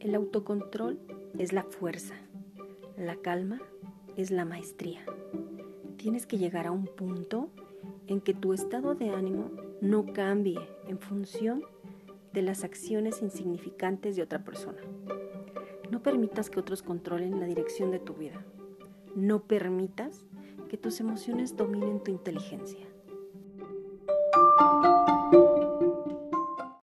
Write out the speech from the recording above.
El autocontrol es la fuerza, la calma es la maestría. Tienes que llegar a un punto en que tu estado de ánimo no cambie en función de las acciones insignificantes de otra persona. No permitas que otros controlen la dirección de tu vida. No permitas que tus emociones dominen tu inteligencia.